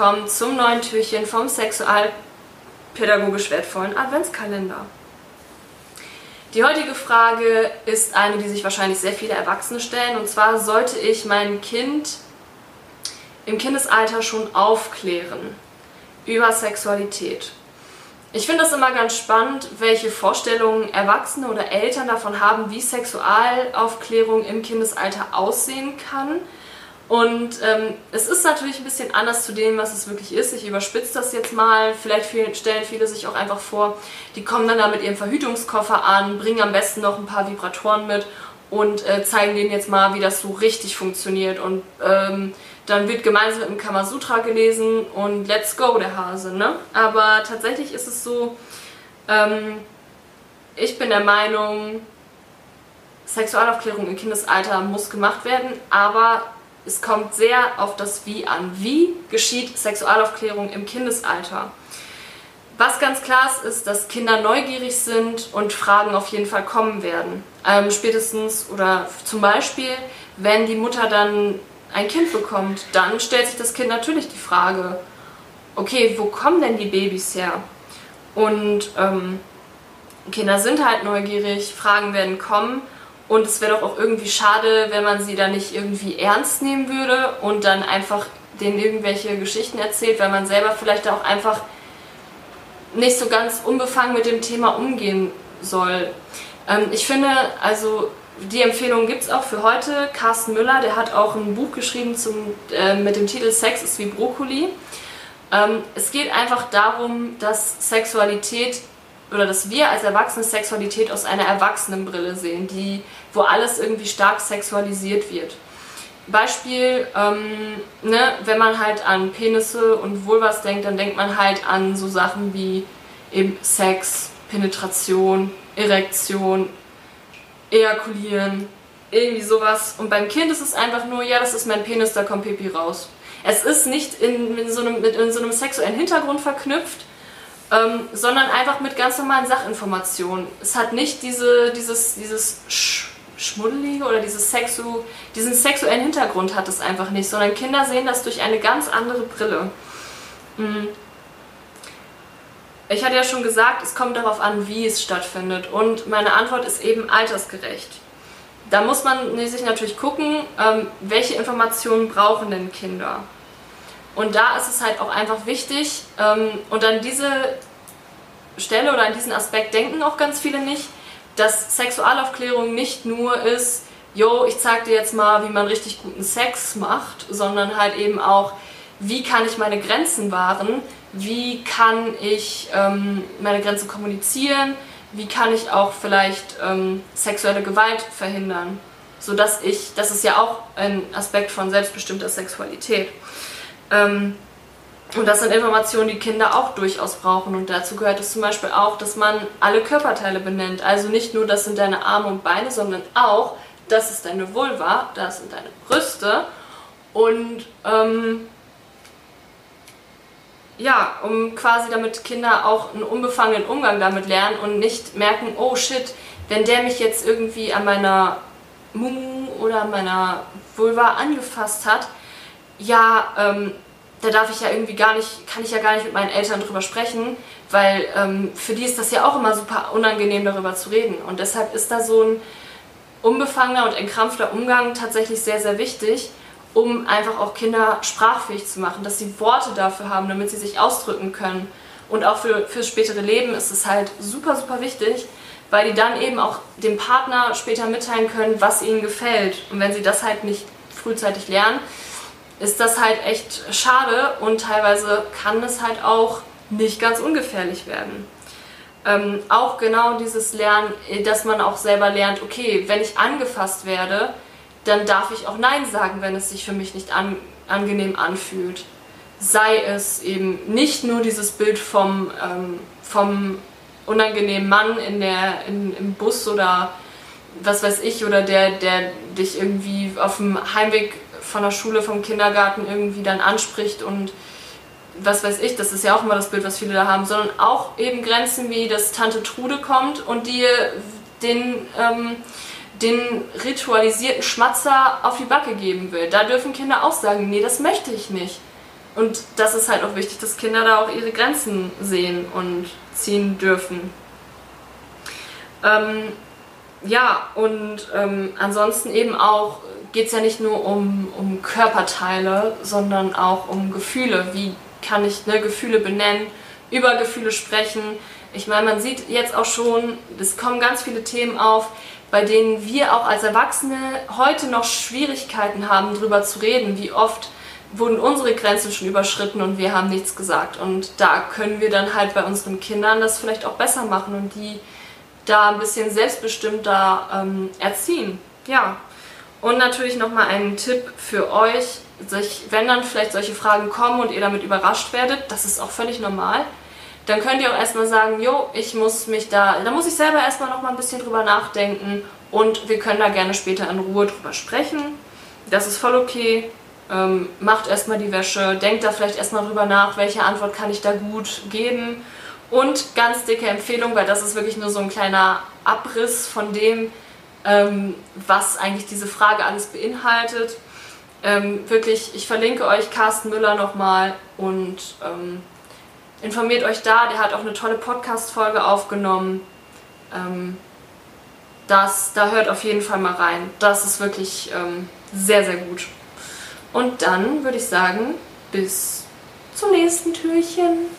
willkommen zum neuen Türchen vom sexualpädagogisch wertvollen Adventskalender. Die heutige Frage ist eine, die sich wahrscheinlich sehr viele Erwachsene stellen. Und zwar sollte ich mein Kind im Kindesalter schon aufklären über Sexualität. Ich finde es immer ganz spannend, welche Vorstellungen Erwachsene oder Eltern davon haben, wie Sexualaufklärung im Kindesalter aussehen kann. Und ähm, es ist natürlich ein bisschen anders zu dem, was es wirklich ist. Ich überspitze das jetzt mal. Vielleicht stellen viele sich auch einfach vor, die kommen dann da mit ihrem Verhütungskoffer an, bringen am besten noch ein paar Vibratoren mit und äh, zeigen denen jetzt mal, wie das so richtig funktioniert. Und ähm, dann wird gemeinsam im Kamasutra gelesen und let's go, der Hase. Ne? Aber tatsächlich ist es so, ähm, ich bin der Meinung, Sexualaufklärung im Kindesalter muss gemacht werden, aber es kommt sehr auf das Wie an. Wie geschieht Sexualaufklärung im Kindesalter? Was ganz klar ist, ist, dass Kinder neugierig sind und Fragen auf jeden Fall kommen werden. Ähm, spätestens oder zum Beispiel, wenn die Mutter dann ein Kind bekommt, dann stellt sich das Kind natürlich die Frage, okay, wo kommen denn die Babys her? Und ähm, Kinder sind halt neugierig, Fragen werden kommen und es wäre doch auch irgendwie schade, wenn man sie da nicht irgendwie ernst nehmen würde und dann einfach denen irgendwelche Geschichten erzählt, weil man selber vielleicht auch einfach nicht so ganz unbefangen mit dem Thema umgehen soll. Ähm, ich finde, also die Empfehlung gibt es auch für heute. Carsten Müller, der hat auch ein Buch geschrieben zum, äh, mit dem Titel Sex ist wie Brokkoli. Ähm, es geht einfach darum, dass Sexualität oder dass wir als Erwachsene Sexualität aus einer Erwachsenenbrille sehen, die, wo alles irgendwie stark sexualisiert wird. Beispiel, ähm, ne, wenn man halt an Penisse und Vulvas denkt, dann denkt man halt an so Sachen wie eben Sex, Penetration, Erektion, Ejakulieren, irgendwie sowas. Und beim Kind ist es einfach nur, ja, das ist mein Penis, da kommt Pipi raus. Es ist nicht in, in, so, einem, in so einem sexuellen Hintergrund verknüpft, ähm, sondern einfach mit ganz normalen Sachinformationen. Es hat nicht diese, dieses, dieses Sch Schmuddelige oder dieses Sexu, diesen sexuellen Hintergrund hat es einfach nicht, sondern Kinder sehen das durch eine ganz andere Brille. Mhm. Ich hatte ja schon gesagt, es kommt darauf an, wie es stattfindet. Und meine Antwort ist eben altersgerecht. Da muss man sich natürlich gucken, ähm, welche Informationen brauchen denn Kinder. Und da ist es halt auch einfach wichtig, ähm, und an diese Stelle oder an diesen Aspekt denken auch ganz viele nicht, dass Sexualaufklärung nicht nur ist, yo, ich zeig dir jetzt mal, wie man richtig guten Sex macht, sondern halt eben auch, wie kann ich meine Grenzen wahren, wie kann ich ähm, meine Grenzen kommunizieren, wie kann ich auch vielleicht ähm, sexuelle Gewalt verhindern, sodass ich, das ist ja auch ein Aspekt von selbstbestimmter Sexualität. Ähm, und das sind Informationen, die Kinder auch durchaus brauchen. Und dazu gehört es zum Beispiel auch, dass man alle Körperteile benennt. Also nicht nur, das sind deine Arme und Beine, sondern auch, das ist deine Vulva, das sind deine Brüste. Und ähm, ja, um quasi damit Kinder auch einen unbefangenen Umgang damit lernen und nicht merken, oh shit, wenn der mich jetzt irgendwie an meiner Mumu oder an meiner Vulva angefasst hat, ja, ähm, da darf ich ja irgendwie gar nicht, kann ich ja gar nicht mit meinen Eltern drüber sprechen, weil ähm, für die ist das ja auch immer super unangenehm, darüber zu reden. Und deshalb ist da so ein unbefangener und entkrampfter Umgang tatsächlich sehr, sehr wichtig, um einfach auch Kinder sprachfähig zu machen, dass sie Worte dafür haben, damit sie sich ausdrücken können. Und auch für, fürs spätere Leben ist es halt super, super wichtig, weil die dann eben auch dem Partner später mitteilen können, was ihnen gefällt. Und wenn sie das halt nicht frühzeitig lernen, ist das halt echt schade und teilweise kann es halt auch nicht ganz ungefährlich werden. Ähm, auch genau dieses Lernen, dass man auch selber lernt, okay, wenn ich angefasst werde, dann darf ich auch Nein sagen, wenn es sich für mich nicht an, angenehm anfühlt. Sei es eben nicht nur dieses Bild vom, ähm, vom unangenehmen Mann in der, in, im Bus oder was weiß ich, oder der, der dich irgendwie auf dem Heimweg von der Schule, vom Kindergarten irgendwie dann anspricht und was weiß ich, das ist ja auch immer das Bild, was viele da haben, sondern auch eben Grenzen wie, dass Tante Trude kommt und dir den, ähm, den ritualisierten Schmatzer auf die Backe geben will. Da dürfen Kinder auch sagen, nee, das möchte ich nicht. Und das ist halt auch wichtig, dass Kinder da auch ihre Grenzen sehen und ziehen dürfen. Ähm, ja, und ähm, ansonsten eben auch geht es ja nicht nur um, um Körperteile, sondern auch um Gefühle. Wie kann ich ne, Gefühle benennen, über Gefühle sprechen? Ich meine, man sieht jetzt auch schon, es kommen ganz viele Themen auf, bei denen wir auch als Erwachsene heute noch Schwierigkeiten haben, darüber zu reden. Wie oft wurden unsere Grenzen schon überschritten und wir haben nichts gesagt. Und da können wir dann halt bei unseren Kindern das vielleicht auch besser machen und die da ein bisschen selbstbestimmter ähm, erziehen. Ja. Und natürlich nochmal einen Tipp für euch, sich, wenn dann vielleicht solche Fragen kommen und ihr damit überrascht werdet, das ist auch völlig normal, dann könnt ihr auch erstmal sagen, jo, ich muss mich da, da muss ich selber erstmal nochmal ein bisschen drüber nachdenken und wir können da gerne später in Ruhe drüber sprechen. Das ist voll okay. Ähm, macht erstmal die Wäsche, denkt da vielleicht erstmal drüber nach, welche Antwort kann ich da gut geben. Und ganz dicke Empfehlung, weil das ist wirklich nur so ein kleiner Abriss von dem, ähm, was eigentlich diese Frage alles beinhaltet. Ähm, wirklich, ich verlinke euch Carsten Müller nochmal und ähm, informiert euch da. Der hat auch eine tolle Podcast-Folge aufgenommen. Ähm, das, da hört auf jeden Fall mal rein. Das ist wirklich ähm, sehr, sehr gut. Und dann würde ich sagen, bis zum nächsten Türchen.